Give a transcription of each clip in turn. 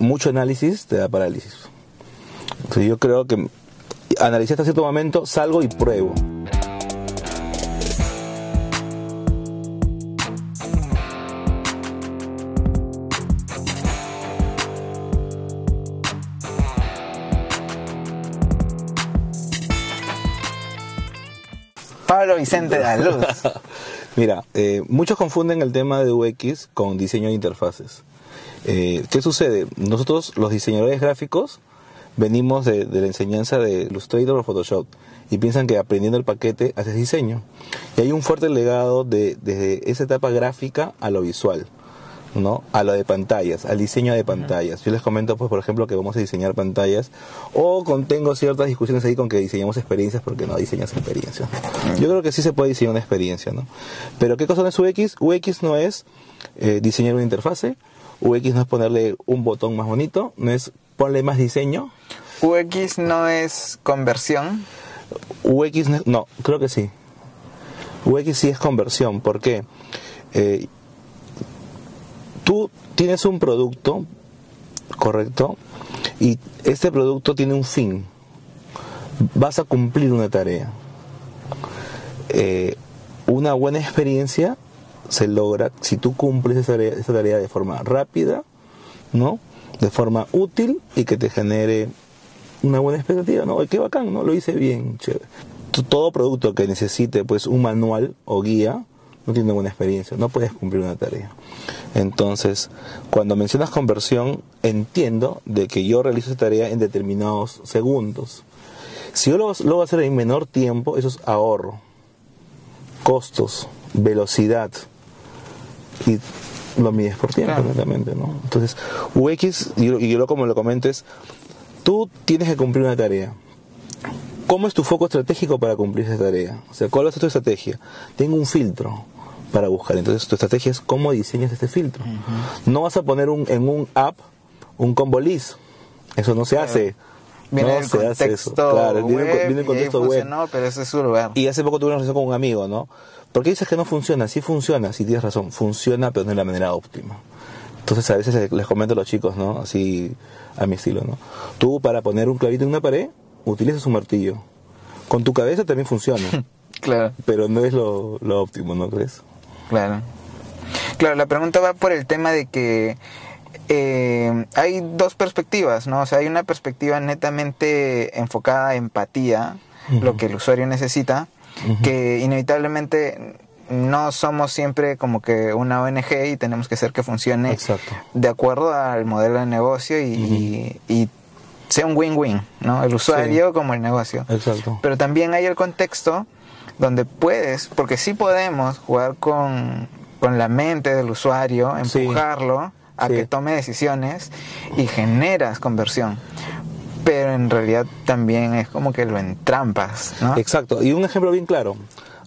mucho análisis te da parálisis. Entonces yo creo que analicé hasta cierto momento, salgo y pruebo. Pablo Vicente de la Luz. Mira, eh, muchos confunden el tema de UX con diseño de interfaces. Eh, ¿Qué sucede? Nosotros, los diseñadores gráficos, venimos de, la enseñanza de Illustrator o Photoshop y piensan que aprendiendo el paquete haces diseño. Y hay un fuerte legado de, desde esa etapa gráfica a lo visual. ¿No? a lo de pantallas, al diseño de pantallas. Yo les comento, pues, por ejemplo, que vamos a diseñar pantallas o contengo ciertas discusiones ahí con que diseñamos experiencias porque no diseñas experiencias. Yo creo que sí se puede diseñar una experiencia, ¿no? Pero ¿qué cosa no es UX? UX no es eh, diseñar una interfase, UX no es ponerle un botón más bonito, no es ponerle más diseño. UX no es conversión. UX no, creo que sí. UX sí es conversión. ¿Por qué? Eh, tú tienes un producto, correcto, y este producto tiene un fin. Vas a cumplir una tarea. Eh, una buena experiencia se logra si tú cumples esa tarea, de forma rápida, ¿no? De forma útil y que te genere una buena expectativa, ¿no? Qué bacán, ¿no? Lo hice bien, chévere. Todo producto que necesite pues un manual o guía no tiene buena experiencia, no puedes cumplir una tarea. Entonces, cuando mencionas conversión, entiendo de que yo realizo esa tarea en determinados segundos. Si yo lo, lo voy a hacer en menor tiempo, eso es ahorro, costos, velocidad, y lo mides por tiempo, ¿no? Entonces, UX, y, yo como lo comento, es, tú tienes que cumplir una tarea. ¿Cómo es tu foco estratégico para cumplir esa tarea? O sea, ¿cuál es tu estrategia? Tengo un filtro para buscar. Entonces, tu estrategia es cómo diseñas este filtro. No vas a poner un, en un app un combo list. Eso no se hace. Viene no se hace eso. Claro, viene, viene el contexto web. pero ese es su lugar. Y hace poco tuve una relación con un amigo, ¿no? ¿Por qué dices que no funciona? Sí funciona, sí tienes razón, funciona, pero no de la manera óptima. Entonces a veces les comento a los chicos, ¿no? Así a mi estilo, ¿no? Tú para poner un clavito en una pared, utilizas un martillo. Con tu cabeza también funciona. claro. Pero no es lo, óptimo, ¿no crees? Claro. Claro, la pregunta va por el tema de que eh, hay dos perspectivas, ¿no? O sea, hay una perspectiva netamente enfocada a empatía, lo que el usuario necesita, que inevitablemente no somos siempre como que una ONG y tenemos que hacer que funcione de acuerdo al modelo de negocio y, sea un win-win, ¿no? El usuario como el negocio. Exacto. Pero también hay el contexto donde puedes, porque sí podemos jugar con, la mente del usuario, empujarlo a que tome decisiones y generas conversión pero en realidad también es como que lo entrampas, ¿no? Exacto. Y un ejemplo bien claro.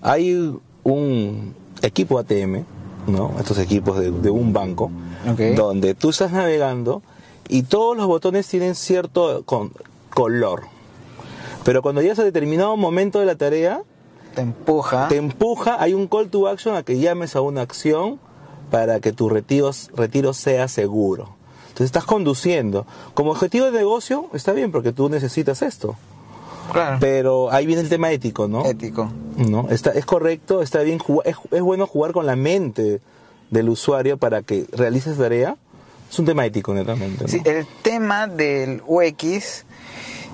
Hay un equipo ATM, ¿no? Estos equipos de, un banco, donde tú estás navegando y todos los botones tienen cierto color. Pero cuando llegas a determinado momento de la tarea, te empuja. Te empuja, hay un call to action a que llames a una acción para que tu retiro, retiro sea seguro. Entonces estás conduciendo. Como objetivo de negocio está bien porque tú necesitas esto. Claro. Pero ahí viene el tema ético, ¿no? Ético. ¿No? Está, es correcto, está bien, es, es bueno jugar con la mente del usuario para que realices tarea. Es un tema ético, netamente. Sí, el tema del UX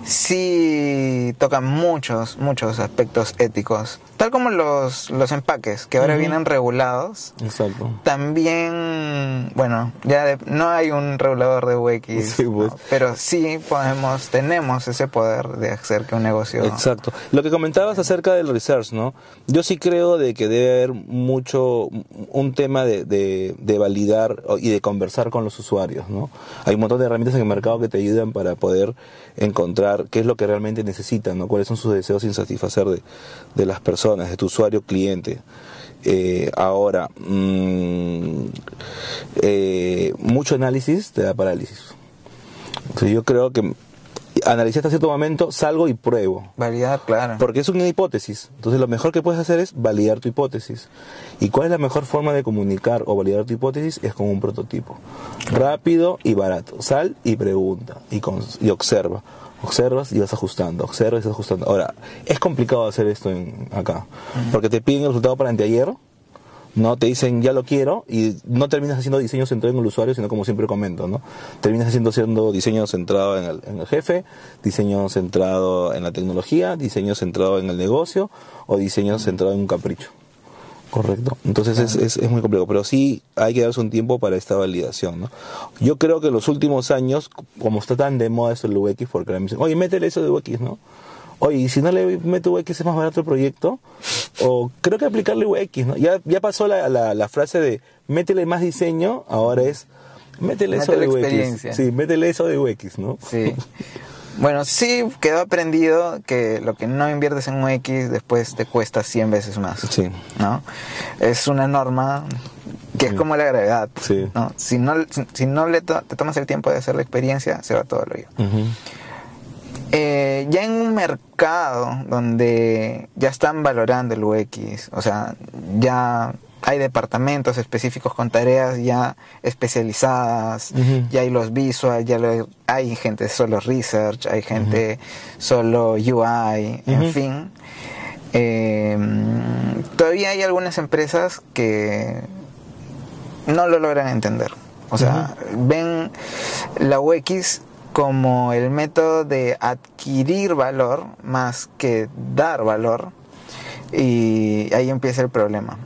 sí toca muchos, muchos aspectos éticos. Tal como los, los empaques, que ahora vienen regulados. Exacto. También, bueno, ya no hay un regulador de UX, pues. pero sí podemos, tenemos ese poder de hacer que un negocio... Exacto. Lo que comentabas acerca del research, ¿no? Yo sí creo de que debe haber mucho, un tema de, de, de validar y de conversar con los usuarios, ¿no? Hay un montón de herramientas en el mercado que te ayudan para poder encontrar qué es lo que realmente necesitan, ¿no? Cuáles son sus deseos sin satisfacer de, de las personas de tu usuario cliente. Eh, ahora, mm, eh, mucho análisis te da parálisis. Entonces yo creo que analicé hasta cierto momento, salgo y pruebo. Validar, claro. Porque es una hipótesis. Entonces lo mejor que puedes hacer es validar tu hipótesis. ¿Y cuál es la mejor forma de comunicar o validar tu hipótesis? Es con un prototipo. Rápido y barato. Sal y pregunta y, y observa. Observas y vas ajustando, observas y vas ajustando. Ahora, es complicado hacer esto en, acá, porque te piden el resultado para anteayer, no te dicen ya lo quiero y no terminas haciendo diseño centrado en el usuario, sino como siempre comento, ¿no? Terminas haciendo, haciendo diseño centrado en el, en el, jefe, diseño centrado en la tecnología, diseño centrado en el negocio o diseño centrado en un capricho. Correcto. Entonces es, es, es, muy complejo, pero sí hay que darse un tiempo para esta validación, ¿no? Yo creo que en los últimos años, como está tan de moda eso del UX, porque me dicen, oye, métele eso de UX, ¿no? Oye, y si no le meto UX es más barato el proyecto, o creo que aplicarle UX, ¿no? Ya, ya pasó la, la, la frase de métele más diseño, ahora es métele, eso de UX. Sí, métele eso de UX, ¿no? Sí. Bueno, sí quedó aprendido que lo que no inviertes en un X después te cuesta 100 veces más. Sí. ¿No? Es una norma que es como la gravedad. Sí. ¿no? Si no, si, no le to te tomas el tiempo de hacer la experiencia, se va todo lo. Uh -huh. eh, ya en un mercado donde ya están valorando el UX, o sea, ya hay departamentos específicos con tareas ya especializadas, uh -huh. ya hay los visual, ya lo, hay gente solo research, hay gente uh -huh. solo UI, uh -huh. en fin. Eh, todavía hay algunas empresas que no lo logran entender. O sea, ven la UX como el método de adquirir valor más que dar valor y ahí empieza el problema.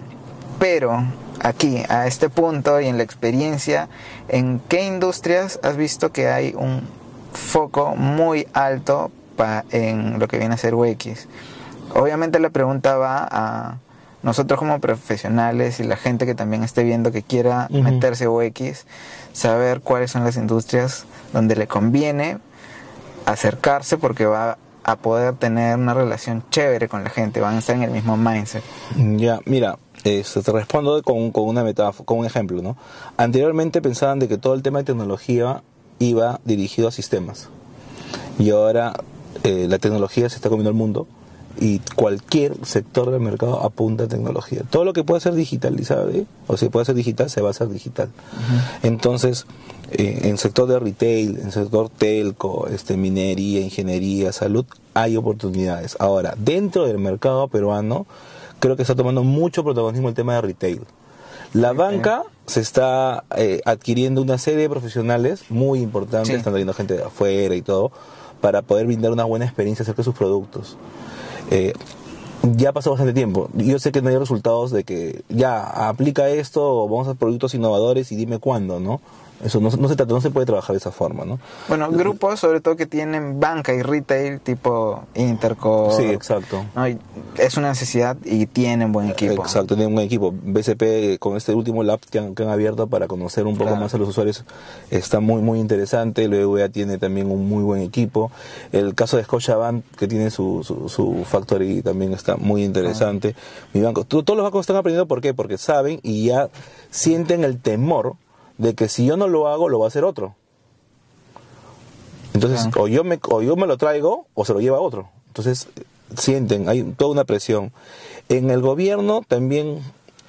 Pero aquí, a este punto y en la experiencia, ¿en qué industrias has visto que hay un foco muy alto pa en lo que viene a ser UX? Obviamente la pregunta va a nosotros como profesionales y la gente que también esté viendo que quiera uh -huh. meterse UX, saber cuáles son las industrias donde le conviene acercarse porque va a poder tener una relación chévere con la gente, van a estar en el mismo mindset. Ya, mira, eh, te respondo con, con, una metáfora, con un ejemplo, ¿no? Anteriormente pensaban de que todo el tema de tecnología iba dirigido a sistemas y ahora eh, la tecnología se está comiendo el mundo y cualquier sector del mercado apunta a tecnología. Todo lo que pueda ser digitalizado, ¿eh? o si puede ser digital, se va a hacer digital. Uh -huh. Entonces, eh, en sector de retail, en sector telco, este, minería, ingeniería, salud, hay oportunidades. Ahora, dentro del mercado peruano, creo que está tomando mucho protagonismo el tema de retail. La okay. banca se está eh, adquiriendo una serie de profesionales muy importantes, sí. están trayendo gente de afuera y todo, para poder brindar una buena experiencia acerca de sus productos. Eh, ya pasó bastante tiempo. Yo sé que no hay resultados de que ya aplica esto, vamos a productos innovadores y dime cuándo, ¿no? Eso no, no, se trata, no se puede trabajar de esa forma, ¿no? Bueno, grupos sobre todo que tienen banca y retail tipo Interco. Sí, exacto. ¿no? Es una necesidad y tienen buen equipo. Exacto, tienen buen equipo. BCP con este último lab que han, que han abierto para conocer un poco claro. más a los usuarios está muy muy interesante. Luego ya tiene también un muy buen equipo. El caso de Scotiabank que tiene su, su, su factory también está muy interesante. Ah. Mi banco, todos los bancos están aprendiendo ¿por qué? Porque saben y ya sienten el temor de que si yo no lo hago, lo va a hacer otro. Entonces, o, yo me, o yo me lo traigo o se lo lleva otro. Entonces, sienten, hay toda una presión. En el gobierno también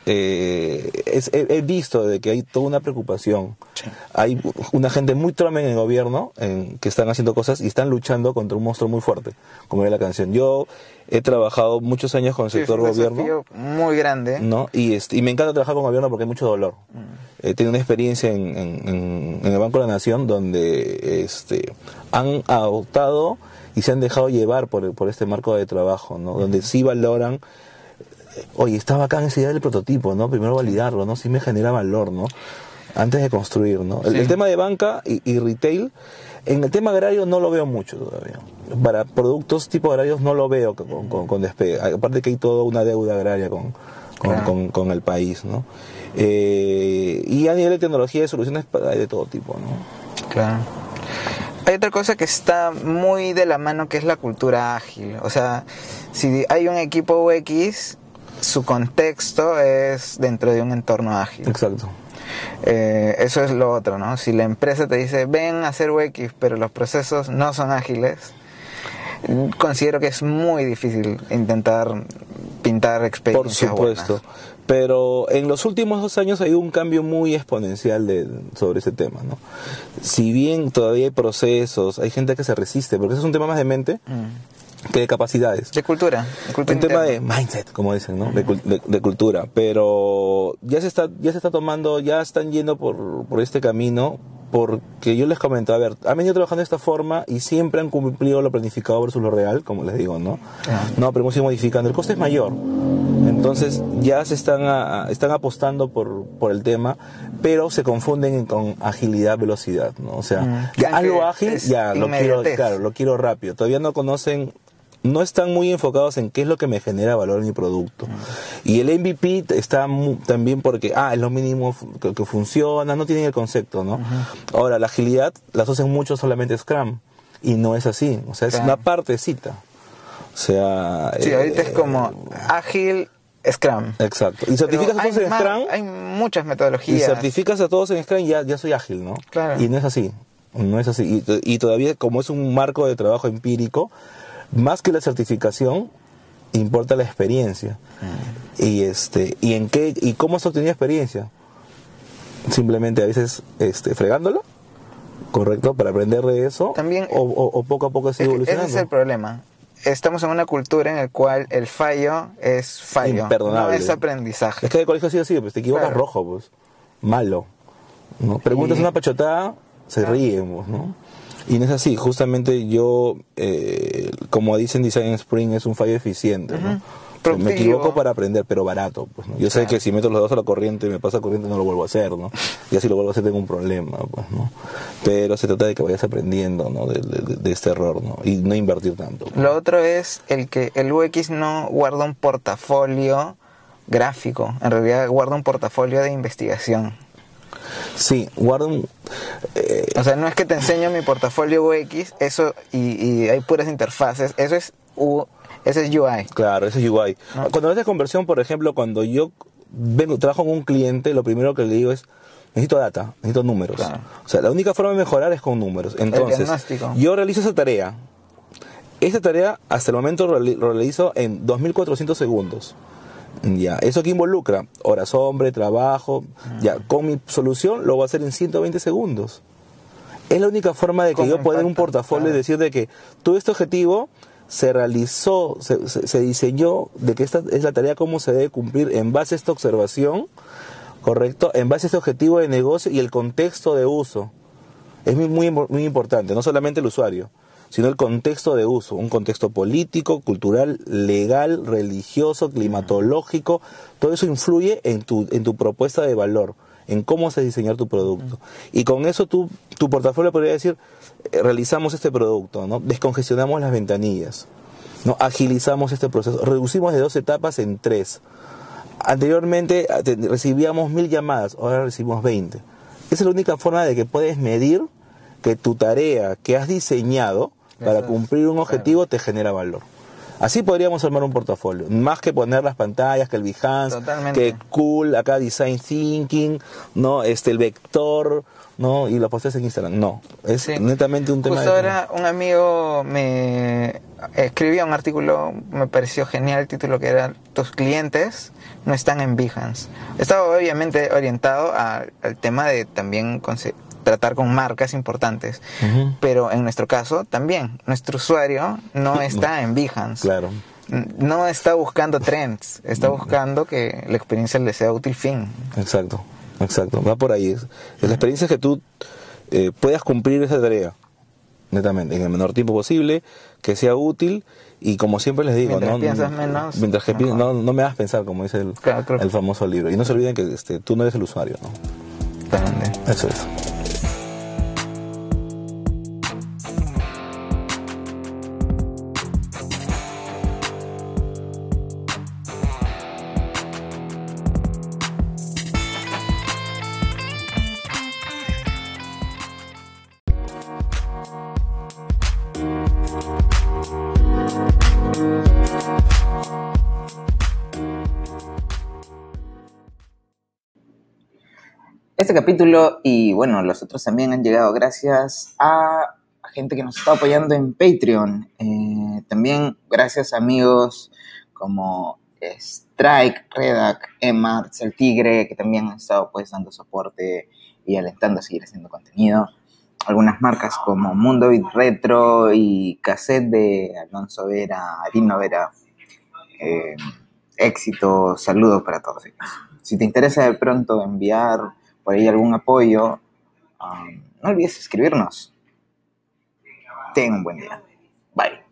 eh, es, he, he, visto de que hay toda una preocupación. Sí. Hay una gente muy trama en el gobierno en, que están haciendo cosas y están luchando contra un monstruo muy fuerte, como es la canción. Yo he trabajado muchos años con el sí, sector es un gobierno. Muy grande. ¿no? Y, este, y me encanta trabajar con gobierno porque hay mucho dolor. Mm. Eh, tengo una experiencia en, en, en, el Banco de la Nación donde este, han adoptado y se han dejado llevar por, por este marco de trabajo, ¿no? Mm. donde sí valoran oye, está bacán esa idea del prototipo, ¿no? Primero validarlo, ¿no? Sí me genera valor, ¿no? Antes de construir, ¿no? El, tema de banca y, y, retail, en el tema agrario no lo veo mucho todavía. Para productos tipo agrarios no lo veo con, con, con despegue. Aparte que hay toda una deuda agraria con, con, claro. con, con el país, ¿no? Eh, y a nivel de tecnología de soluciones hay de todo tipo, ¿no? Claro. Hay otra cosa que está muy de la mano que es la cultura ágil. O sea, si hay un equipo UX, su contexto es dentro de un entorno ágil. Exacto. Eh, eso es lo otro, ¿no? Si la empresa te dice, ven a hacer UX, pero los procesos no son ágiles, considero que es muy difícil intentar pintar experiencias Por supuesto. Pero en los últimos dos años ha habido un cambio muy exponencial de, sobre ese tema, ¿no? Si bien todavía hay procesos, hay gente que se resiste, porque eso es un tema más de mente mm. Que de capacidades. De cultura. un tema de mindset, como dicen, ¿no? De, cultura. Pero ya se está, ya se está tomando, ya están yendo por, por este camino porque yo les comento, a ver, han venido trabajando de esta forma y siempre han cumplido lo planificado versus lo real, como les digo, ¿no? No, pero hemos ido modificando. El coste es mayor. Entonces ya se están, están apostando por, por el tema, pero se confunden con agilidad, velocidad, ¿no? O sea, mm. ya algo ágil, ya lo quiero, claro, lo quiero rápido. Todavía no conocen no están muy enfocados en qué es lo que me genera valor en mi producto. Y el MVP está también porque, ah, es lo mínimo que, funciona, no tienen el concepto, ¿no? Ahora, la agilidad la asocian mucho solamente Scrum. Y no es así. O sea, es una partecita. O sea... Sí, ahorita es como eh, ágil Scrum. Exacto. Y certificas a todos en Scrum. Hay muchas metodologías. Y certificas a todos en Scrum y ya, ya soy ágil, ¿no? Claro. Y no es así. No es así. Y, y, todavía, como es un marco de trabajo empírico, más que la certificación, importa la experiencia. Mm. Y este, y en qué, y cómo has obtenido experiencia. Simplemente a veces este, fregándolo, correcto, para aprender de eso. También, o, poco a poco es evolucionando. Ese es el problema. Estamos en una cultura en la cual el fallo es fallo. Imperdonable. No es aprendizaje. Es que el colegio ha sido así, pues te equivocas rojo, pues. Malo. ¿no? Preguntas una pachotada, se ríen, pues, ¿no? Y no es así, justamente yo, eh, como dicen Design Spring, es un fallo eficiente. ¿no? Me equivoco para aprender, pero barato. Pues, Yo sé que si meto los dos a la corriente y me pasa corriente no lo vuelvo a hacer, ¿no? Y así lo vuelvo a hacer tengo un problema, pues, ¿no? Pero se trata de que vayas aprendiendo, ¿no? De, este error, ¿no? Y no invertir tanto. Lo otro es el que el UX no guarda un portafolio gráfico, en realidad guarda un portafolio de investigación. Sí, guardo un... Eh, o sea, no es que te enseño mi portafolio UX, eso, y, hay puras interfaces, eso es, U, ese es UI. Claro, ese es UI. Cuando haces conversión, por ejemplo, cuando yo vengo, trabajo con un cliente, lo primero que le digo es, necesito data, necesito números. O sea, la única forma de mejorar es con números. Entonces, yo realizo esa tarea. Esa tarea hasta el momento lo realizo en 2400 segundos. Ya, eso que involucra horas hombre, trabajo, ya, con mi solución lo voy a hacer en 120 segundos. Es la única forma de que yo pueda en un portafolio y decir de que todo este objetivo se realizó, se, diseñó, de que esta es la tarea como se debe cumplir en base a esta observación, ¿correcto? En base a este objetivo de negocio y el contexto de uso. Es muy, muy, muy importante, no solamente el usuario sino el contexto de uso, un contexto político, cultural, legal, religioso, climatológico, todo eso influye en tu, en tu propuesta de valor, en cómo se diseñar tu producto. Y con eso tu, tu portafolio podría decir, eh, realizamos este producto, ¿no? descongestionamos las ventanillas, ¿no? agilizamos este proceso, reducimos de dos etapas en tres. Anteriormente ah, recibíamos mil llamadas, ahora recibimos 20. Esa es la única forma de que puedes medir que tu tarea que has diseñado para cumplir un objetivo te genera valor. Así podríamos armar un portafolio, más que poner las pantallas, que el Behance, que cool, acá design thinking, no, este el vector, no, y lo posteas en Instagram. No, es netamente un tema. Justo ahora un amigo me escribía un artículo, me pareció genial el título que era tus clientes no están en Behance. Estaba obviamente orientado al tema de también tratar con marcas importantes. Pero en nuestro caso también, nuestro usuario no está en Behance. Claro. No está buscando trends, está buscando que la experiencia le sea útil fin. Exacto, exacto. Va por ahí. La experiencia es que tú eh, puedas cumplir esa tarea, netamente, en el menor tiempo posible, que sea útil y como siempre les digo, mientras no, piensas menos, mientras que no, no, me hagas pensar, como dice el, el famoso libro. Y no se olviden que este, tú no eres el usuario, ¿no? Eso es. Este capítulo y bueno, los otros también han llegado gracias a gente que nos está apoyando en Patreon. Eh, también gracias a amigos como Strike, Redac, Emma, el Tigre, que también han estado pues dando soporte y alentando a seguir haciendo contenido. Algunas marcas como Mundo Beat Retro y Cassette de Alonso Vera, Arino Vera. Eh, éxito, saludos para todos ellos. Si te interesa de pronto enviar por ahí algún apoyo, um, no olvides escribirnos. Ten un buen día. Bye.